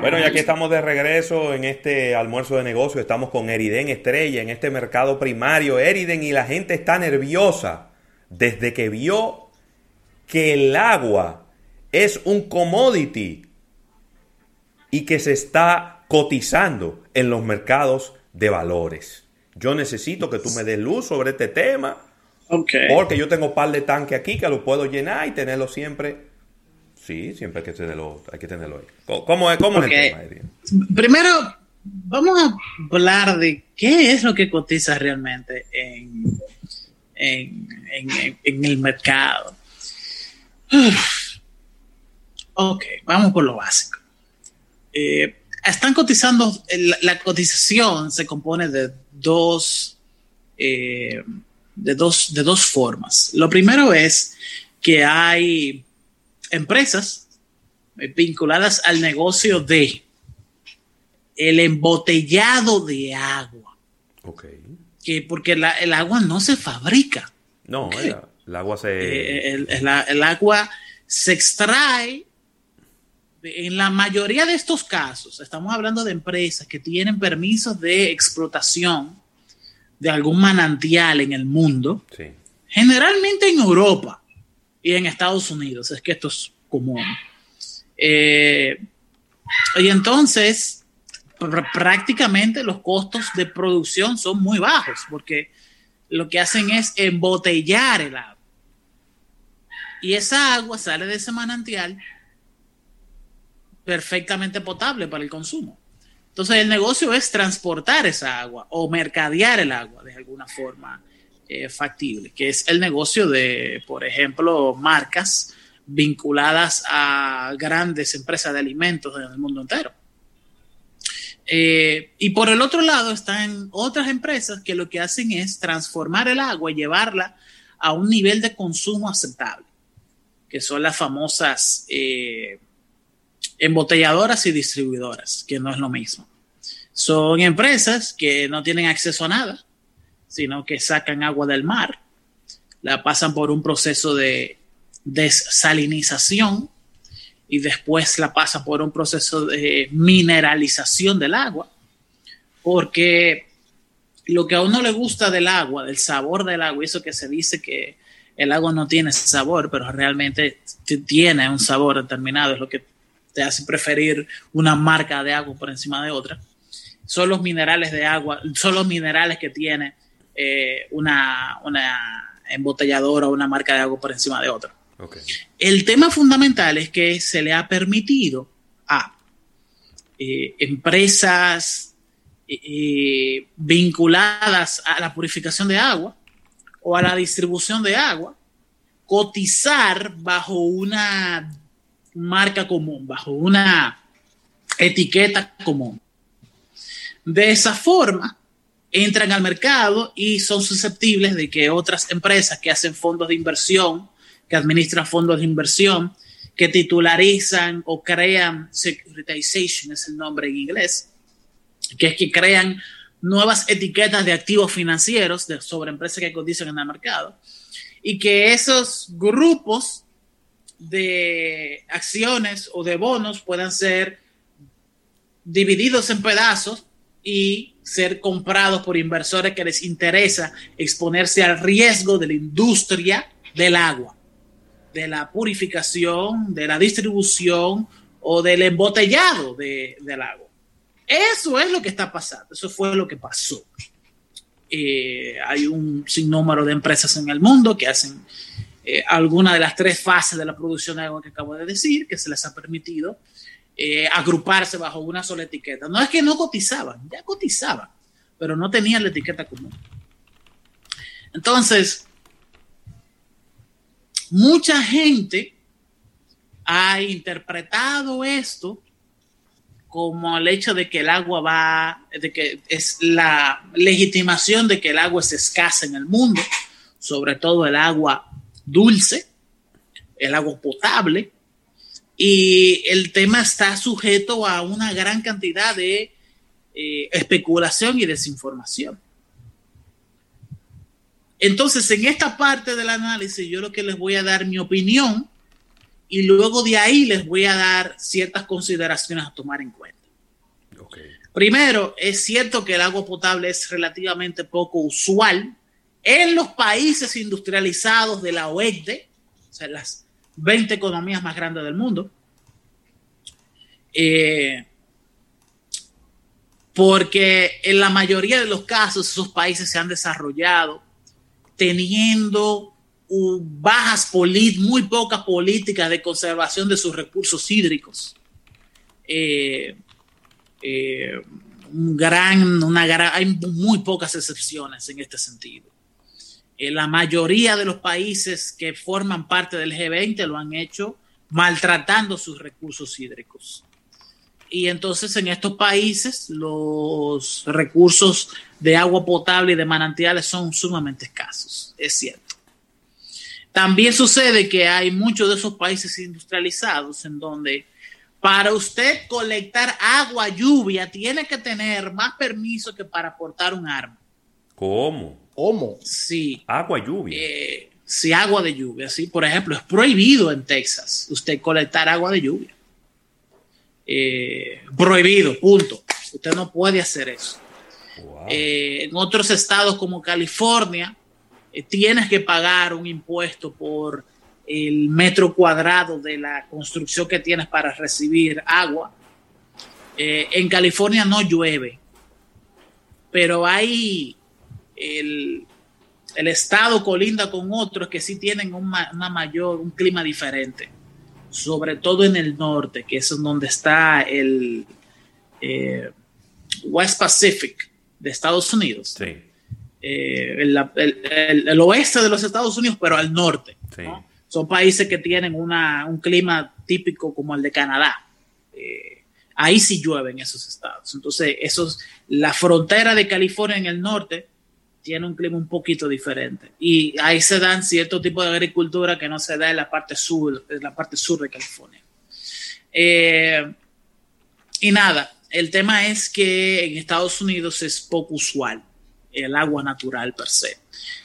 Bueno, ya que estamos de regreso en este almuerzo de negocio, estamos con Eriden Estrella en este mercado primario. Eriden y la gente está nerviosa desde que vio que el agua es un commodity y que se está cotizando en los mercados de valores. Yo necesito que tú me des luz sobre este tema. Porque yo tengo un par de tanques aquí que lo puedo llenar y tenerlo siempre. Sí, siempre hay que tenerlo, hay que tenerlo ahí. ¿Cómo, es, cómo es el tema? Primero, vamos a hablar de qué es lo que cotiza realmente en, en, en el mercado. Ok, vamos por lo básico. Eh, están cotizando, la, cotización se compone de dos, eh, de dos, de dos formas. Lo primero es que hay empresas vinculadas al negocio de el embotellado de agua. Ok. Que porque el agua no se fabrica. No, el, agua se... Eh, el, agua se extrae en la mayoría de estos casos, estamos hablando de empresas que tienen permisos de explotación de algún manantial en el mundo, generalmente en Europa y en Estados Unidos, es que esto es común. Eh, y entonces, prácticamente los costos de producción son muy bajos, porque lo que hacen es embotellar el agua. Y esa agua sale de ese manantial perfectamente potable para el consumo. Entonces el negocio es transportar esa agua o mercadear el agua de alguna forma eh, factible, que es el negocio de, por ejemplo, marcas vinculadas a grandes empresas de alimentos en el mundo entero. Eh, y por el otro lado están otras empresas que lo que hacen es transformar el agua y llevarla a un nivel de consumo aceptable, que son las famosas eh, embotelladoras y distribuidoras, que no es lo mismo. Son empresas que no tienen acceso a nada, sino que sacan agua del mar, la pasan por un proceso de desalinización y después la pasan por un proceso de mineralización del agua, porque lo que a uno le gusta del agua, del sabor del agua, eso que se dice que el agua no tiene sabor, pero realmente tiene un sabor determinado, es lo que te hace preferir una marca de agua por encima de otra, son los minerales de agua, son los minerales que tiene eh, una, una embotelladora o una marca de agua por encima de otra. El tema fundamental es que se le ha permitido a eh, empresas eh, vinculadas a la purificación de agua o a la distribución de agua cotizar bajo una marca común, bajo una etiqueta común. De esa forma, entran al mercado y son susceptibles de que otras empresas que hacen fondos de inversión, que administran fondos de inversión, que titularizan o crean, securitization es el nombre en inglés, que es que crean nuevas etiquetas de activos financieros de, sobre empresas que cotizan en el mercado, y que esos grupos de acciones o de bonos puedan ser divididos en pedazos y ser comprados por inversores que les interesa exponerse al riesgo de la industria del agua, de la purificación, de la distribución o del embotellado del agua. Eso es lo que está pasando, eso fue lo que pasó. Eh, hay un sinnúmero de empresas en el mundo que hacen eh, alguna de las tres fases de la producción de agua que acabo de decir, que se les ha permitido eh, agruparse bajo una sola etiqueta. No es que no cotizaban, ya cotizaban, pero no tenían la etiqueta común. Entonces, mucha gente ha interpretado esto como el hecho de que el agua va, de que es la legitimación de que el agua es escasa en el mundo, sobre todo el agua dulce, el agua potable, y el tema está sujeto a una gran cantidad de eh, especulación y desinformación. Entonces, en esta parte del análisis, yo lo que les voy a dar mi opinión y luego de ahí les voy a dar ciertas consideraciones a tomar en cuenta. Primero, es cierto que el agua potable es relativamente poco usual en los países industrializados de la OECDE, o sea, las 20 economías más grandes del mundo. Eh, porque en la mayoría de los casos esos países se han desarrollado teniendo bajas, muy pocas políticas de conservación de sus recursos hídricos. Eh, eh, un gran, una hay muy pocas excepciones en este sentido. Eh, la mayoría de los países que forman parte del G20 lo han hecho maltratando sus recursos hídricos. Y entonces en estos países los recursos de agua potable y de manantiales son sumamente escasos, es cierto. También sucede que hay muchos de esos países industrializados en donde para usted colectar agua, lluvia, tiene que tener más permiso que para portar un arma. ¿Cómo? ¿Cómo? Sí. Agua, lluvia. Eh, sí, agua de lluvia, sí. Por ejemplo, es prohibido en Texas usted colectar agua de lluvia. Eh, prohibido, punto. Usted no puede hacer eso. Eh, en otros estados como California, tienes que pagar un impuesto por el metro cuadrado de la construcción que tienes para recibir agua. Eh, en California no llueve, pero hay el, estado colinda con otros que sí tienen una mayor, un clima diferente, sobre todo en el norte, que es donde está el eh, West Pacific de Estados Unidos. Eh, el, oeste de los Estados Unidos, pero al norte. Sí son países que tienen un clima típico como el de Canadá. Eh, ahí sí llueve en esos estados. Entonces, esos, la frontera de California en el norte tiene un clima un poquito diferente. Y ahí se dan cierto tipo de agricultura que no se da en la parte sur, en la parte sur de California. Eh, y nada, el tema es que en Estados Unidos es poco usual el agua natural per se.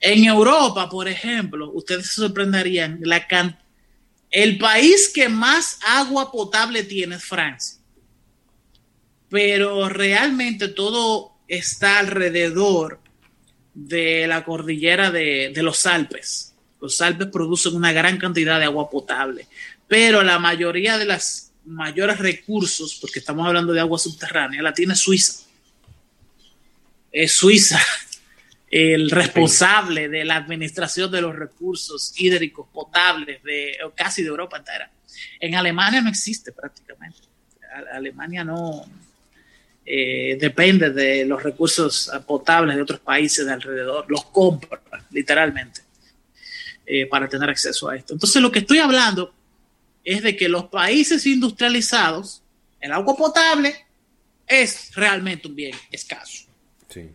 En Europa, por ejemplo, ustedes se sorprenderían, la el país que más agua potable tiene es Francia. Pero realmente todo está alrededor de la cordillera de, de los Alpes. Los Alpes producen una gran cantidad de agua potable, pero la mayoría de los mayores recursos, porque estamos hablando de agua subterránea, la tiene Suiza. Es Suiza el responsable de la administración de los recursos hídricos potables de casi de Europa entera. En Alemania no existe prácticamente. Alemania no eh, depende de los recursos potables de otros países de alrededor, los compra literalmente eh, para tener acceso a esto. Entonces lo que estoy hablando es de que los países industrializados, el agua potable es realmente un bien escaso. Sí.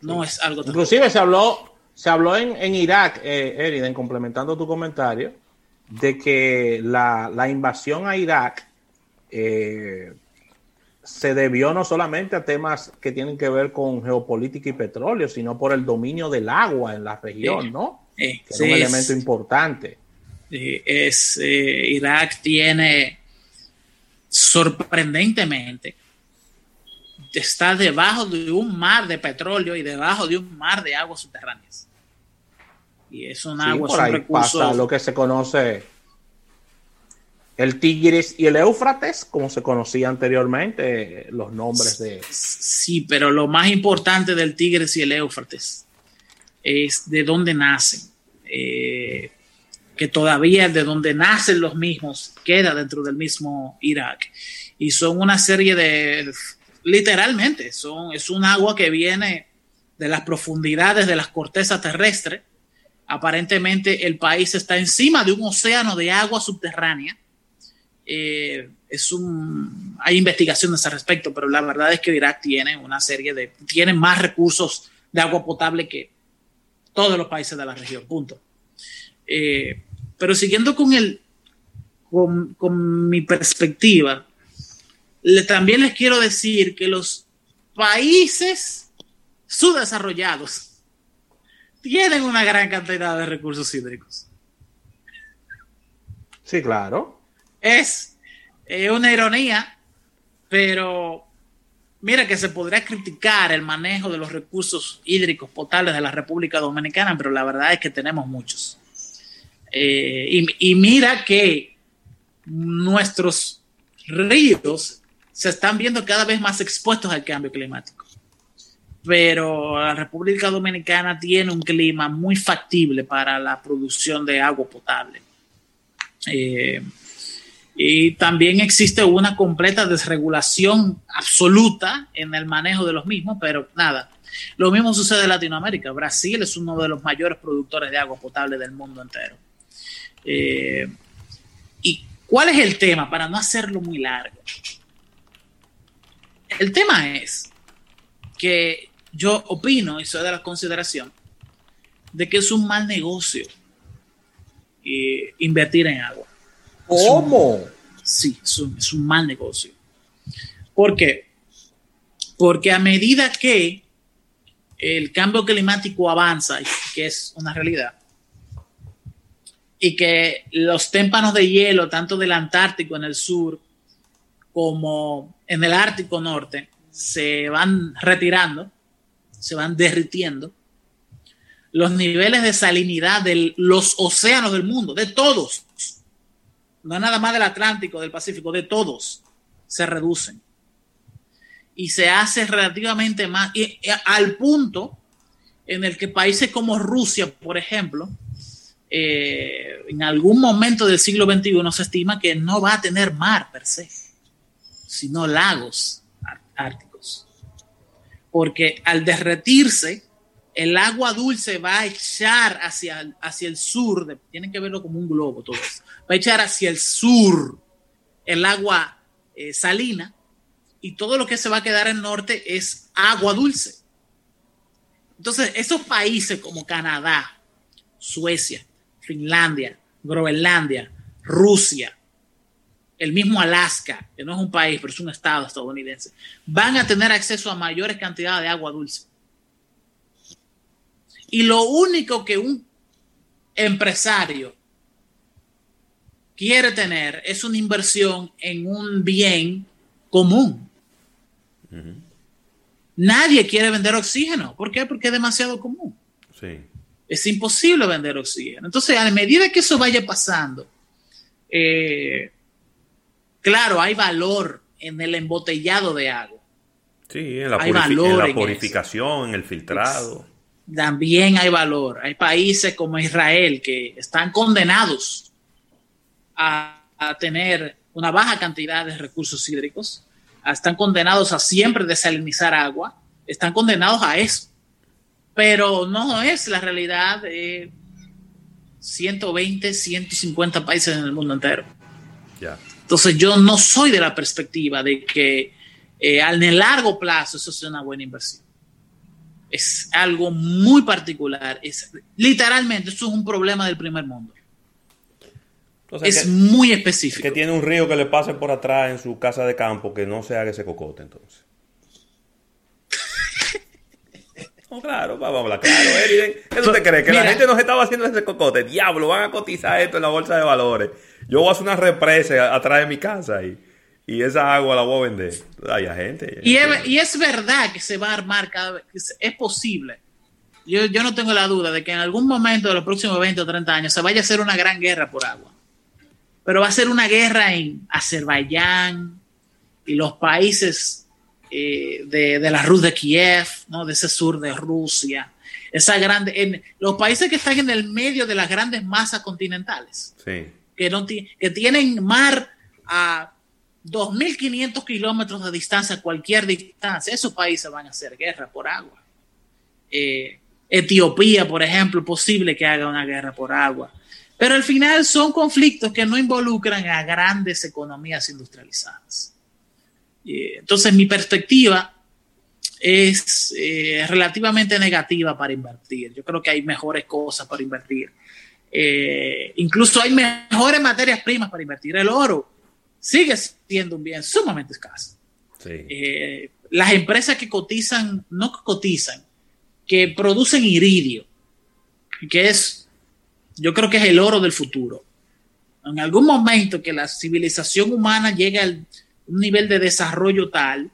No es algo Inclusive se habló, se habló en, Irak, eh, Eriden, complementando tu comentario, de que la, invasión a Irak eh, se debió no solamente a temas que tienen que ver con geopolítica y petróleo, sino por el dominio del agua en la región, ¿no? que es un elemento importante. Es, eh, Irak tiene sorprendentemente está debajo de un mar de petróleo y debajo de un mar de aguas subterráneas. Y es un agua, es un recurso. lo que se conoce el Tigris y el Éufrates, como se conocía anteriormente, los nombres de. Sí, pero lo más importante del Tigris y el Éufrates es de dónde nacen. Eh, que todavía de donde nacen los mismos queda dentro del mismo Irak. Y son una serie de literalmente, son, es un agua que viene de las profundidades de las cortezas terrestres. Aparentemente el país está encima de un océano de agua subterránea. Eh, es un, hay investigaciones al respecto, pero la verdad es que Irak tiene una serie de, tiene más recursos de agua potable que todos los países de la región, punto. Eh, pero siguiendo con el, con, con mi perspectiva, también les quiero decir que los países subdesarrollados tienen una gran cantidad de recursos hídricos. Sí, claro. Es eh, una ironía, pero mira que se podría criticar el manejo de los recursos hídricos potables de la República Dominicana, pero la verdad es que tenemos muchos. Eh, y, y mira que nuestros ríos se están viendo cada vez más expuestos al cambio climático. Pero la República Dominicana tiene un clima muy factible para la producción de agua potable. Eh, y también existe una completa desregulación absoluta en el manejo de los mismos, pero nada. Lo mismo sucede en Latinoamérica. Brasil es uno de los mayores productores de agua potable del mundo entero. Eh, ¿Y cuál es el tema? Para no hacerlo muy largo. El tema es que yo opino, y soy de la consideración, de que es un mal negocio eh, invertir en agua. ¿Cómo? Sí, es un, es un mal negocio. ¿Por qué? Porque a medida que el cambio climático avanza, que es una realidad, y que los témpanos de hielo, tanto del Antártico en el sur como en el Ártico Norte, se van retirando, se van derritiendo, los niveles de salinidad de los océanos del mundo, de todos, no nada más del Atlántico, del Pacífico, de todos, se reducen. Y se hace relativamente más, y, al punto en el que países como Rusia, por ejemplo, eh, en algún momento del siglo XXI se estima que no va a tener mar per se, sino lagos árticos. Porque al derretirse, el agua dulce va a echar hacia, hacia el sur, tienen que verlo como un globo todo esto, va a echar hacia el sur el agua eh, salina y todo lo que se va a quedar en el norte es agua dulce. Entonces, esos países como Canadá, Suecia, Finlandia, Groenlandia, Rusia, el mismo Alaska, que no es un país, pero es un estado estadounidense, van a tener acceso a mayores cantidades de agua dulce. Y lo único que un empresario quiere tener es una inversión en un bien común. Uh -huh. Nadie quiere vender oxígeno. ¿Por qué? Porque es demasiado común. Sí. Es imposible vender oxígeno. Entonces, a medida que eso vaya pasando, eh, claro, hay valor en el embotellado de agua. Sí, en la, hay valor en la purificación, en, en el filtrado. También hay valor. Hay países como Israel que están condenados a, a tener una baja cantidad de recursos hídricos, están condenados a siempre desalinizar agua, están condenados a eso pero no es la realidad de 120, 150 países en el mundo entero. Yeah. Entonces yo no soy de la perspectiva de que eh, en el largo plazo eso sea una buena inversión. Es algo muy particular. Es, literalmente, eso es un problema del primer mundo. Es que, muy específico. Que tiene un río que le pase por atrás en su casa de campo que no se haga ese cocote entonces. No, claro, vamos a hablar claro, Eriden. ¿Qué tú te crees? Que Mira, la gente nos estaba haciendo ese cocote. Diablo, van a cotizar esto en la bolsa de valores. Yo voy a hacer una represa atrás de mi casa y, y esa agua la voy a vender. Hay gente. Y es, y es, verdad que se va a armar cada vez. Es posible. Yo, yo no tengo la duda de que en algún momento de los próximos 20 o 30 años se vaya a hacer una gran guerra por agua. Pero va a ser una guerra en Azerbaiyán y los países eh, de, de, la Rus de Kiev, ¿no? de ese sur de Rusia, esa grande, en los países que están en el medio de las grandes masas continentales, sí. que, no que tienen mar a 2.500 kilómetros de distancia, cualquier distancia, esos países van a hacer guerra por agua. Eh, Etiopía, por ejemplo, posible que haga una guerra por agua. Pero al final son conflictos que no involucran a grandes economías industrializadas. Entonces mi perspectiva es eh, relativamente negativa para invertir. Yo creo que hay mejores cosas para invertir. Eh, incluso hay mejores materias primas para invertir. El oro sigue siendo un bien sumamente escaso. Sí. Eh, las empresas que cotizan, no cotizan, que producen iridio, que es, yo creo que es el oro del futuro. En algún momento que la civilización humana llegue a un nivel de desarrollo tal,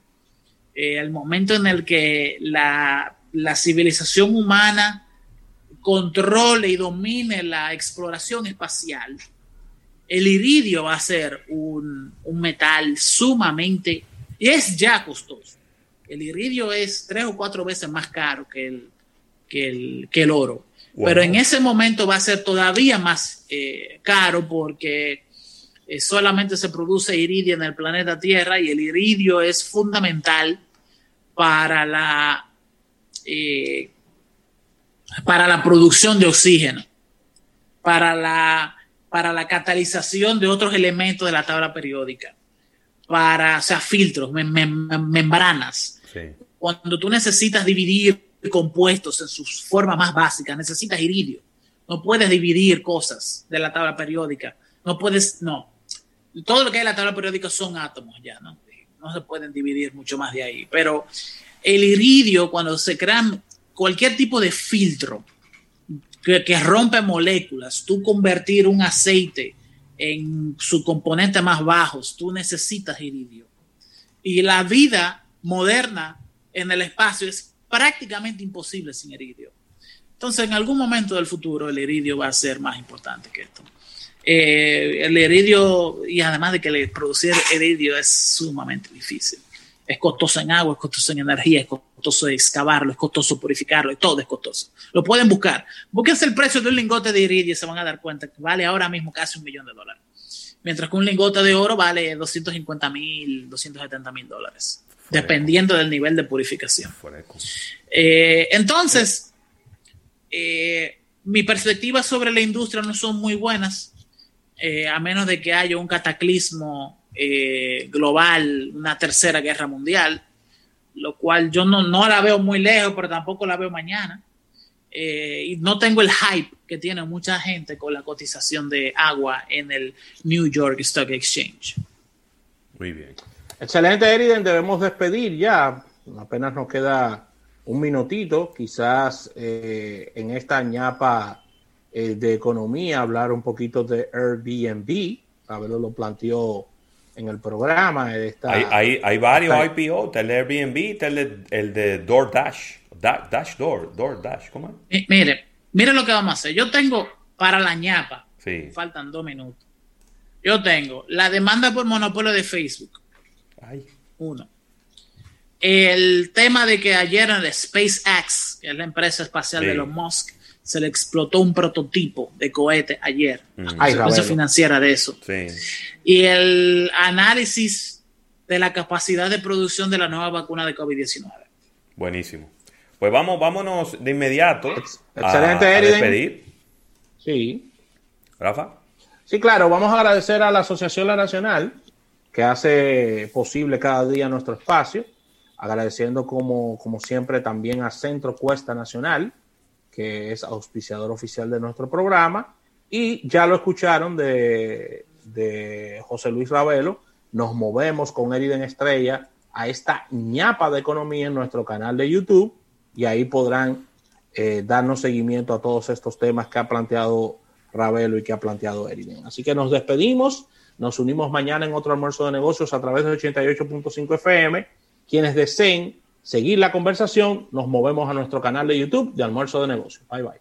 eh, el momento en el que la, la civilización humana controle y domine la exploración espacial, el iridio va a ser un, un metal sumamente, y es ya costoso. El iridio es tres o cuatro veces más caro que el, que el, que el oro. Wow. Pero en ese momento va a ser todavía más eh, caro porque eh, solamente se produce iridio en el planeta Tierra y el iridio es fundamental para la, eh, para la producción de oxígeno, para la, para la catalización de otros elementos de la tabla periódica, para, o sea, filtros, mem mem membranas. Sí. Cuando tú necesitas dividir compuestos en sus formas más básicas, necesitas iridio. No puedes dividir cosas de la tabla periódica. No puedes, no. Todo lo que hay en la tabla periódica son átomos ya, ¿no? No se pueden dividir mucho más de ahí. Pero el iridio, cuando se crean cualquier tipo de filtro que, rompe moléculas, tú convertir un aceite en su componente más bajos, tú necesitas iridio. Y la vida moderna en el espacio es prácticamente imposible sin iridio. Entonces, en algún momento del futuro, el iridio va a ser más importante que esto. Eh, el iridio, y además de que producir iridio es sumamente difícil. Es costoso en agua, es costoso en energía, es costoso excavarlo, es costoso purificarlo, todo es costoso. Lo pueden buscar. Búsquense el precio de un lingote de iridio y se van a dar cuenta que vale ahora mismo casi un millón de dólares. Mientras que un lingote de oro vale 250 mil, 270 mil dólares dependiendo del nivel de purificación. Eh, entonces, eh, mi perspectiva sobre la industria no son muy buenas, eh, a menos de que haya un cataclismo eh, global, una tercera guerra mundial, lo cual yo no, no, la veo muy lejos, pero tampoco la veo mañana. y no tengo el hype que tiene mucha gente con la cotización de agua en el New York Stock Exchange. Muy bien. Excelente, Eriden. Debemos despedir ya. Apenas nos queda un minutito. Quizás eh, en esta ñapa eh, de economía hablar un poquito de Airbnb. Pablo lo planteó en el programa. Esta, hay, hay, hay, varios esta, IPO. Está el Airbnb, está el, el de DoorDash. Da, Dash Door, DoorDash. ¿Cómo es? Mire, mire lo que vamos a hacer. Yo tengo para la ñapa. Sí. Faltan dos minutos. Yo tengo la demanda por monopolio de Facebook. Ay. Uno. El tema de que ayer en el SpaceX, que es la empresa espacial sí. de Elon Musk, se le explotó un prototipo de cohete ayer. Mm. Consecuencia financiera de eso. Sí. Y el análisis de la capacidad de producción de la nueva vacuna de COVID-19. Buenísimo. Pues vamos, vámonos de inmediato. Excelente, a, a despedir. Sí. Rafa. Sí, claro. Vamos a agradecer a la Asociación La Nacional que hace posible cada día nuestro espacio, agradeciendo como, como siempre también a Centro Cuesta Nacional, que es auspiciador oficial de nuestro programa, y ya lo escucharon de, de José Luis Ravelo, nos movemos con Eriden Estrella a esta ñapa de economía en nuestro canal de YouTube y ahí podrán eh, darnos seguimiento a todos estos temas que ha planteado Ravelo y que ha planteado Eriden. Así que nos despedimos. Nos unimos mañana en otro almuerzo de negocios a través de 88.5 FM. Quienes deseen seguir la conversación, nos movemos a nuestro canal de YouTube de almuerzo de negocios. Bye bye.